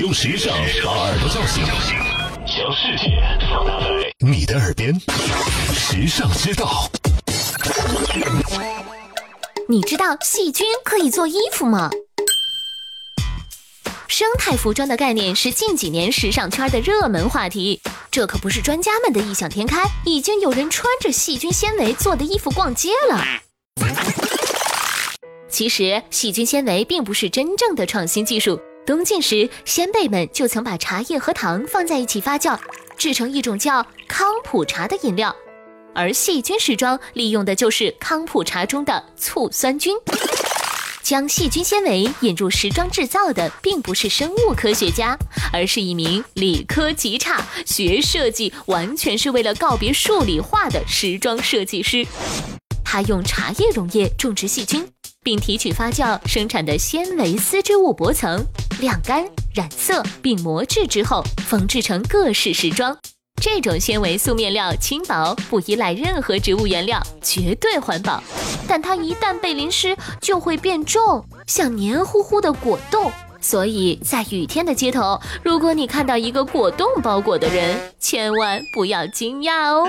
用时尚把耳朵叫醒，将世界放大在你的耳边。时尚之道，你知道细菌可以做衣服吗？生态服装的概念是近几年时尚圈的热门话题，这可不是专家们的异想天开，已经有人穿着细菌纤维做的衣服逛街了。其实，细菌纤维并不是真正的创新技术。东晋时，先辈们就曾把茶叶和糖放在一起发酵，制成一种叫康普茶的饮料，而细菌时装利用的就是康普茶中的醋酸菌。将细菌纤维引入时装制造的，并不是生物科学家，而是一名理科极差、学设计完全是为了告别数理化的时装设计师。他用茶叶溶液种植细菌，并提取发酵生产的纤维丝织物薄层，晾干、染色并磨制之后，缝制成各式时装。这种纤维素面料轻薄，不依赖任何植物原料，绝对环保。但它一旦被淋湿，就会变重，像黏糊糊的果冻。所以在雨天的街头，如果你看到一个果冻包裹的人，千万不要惊讶哦。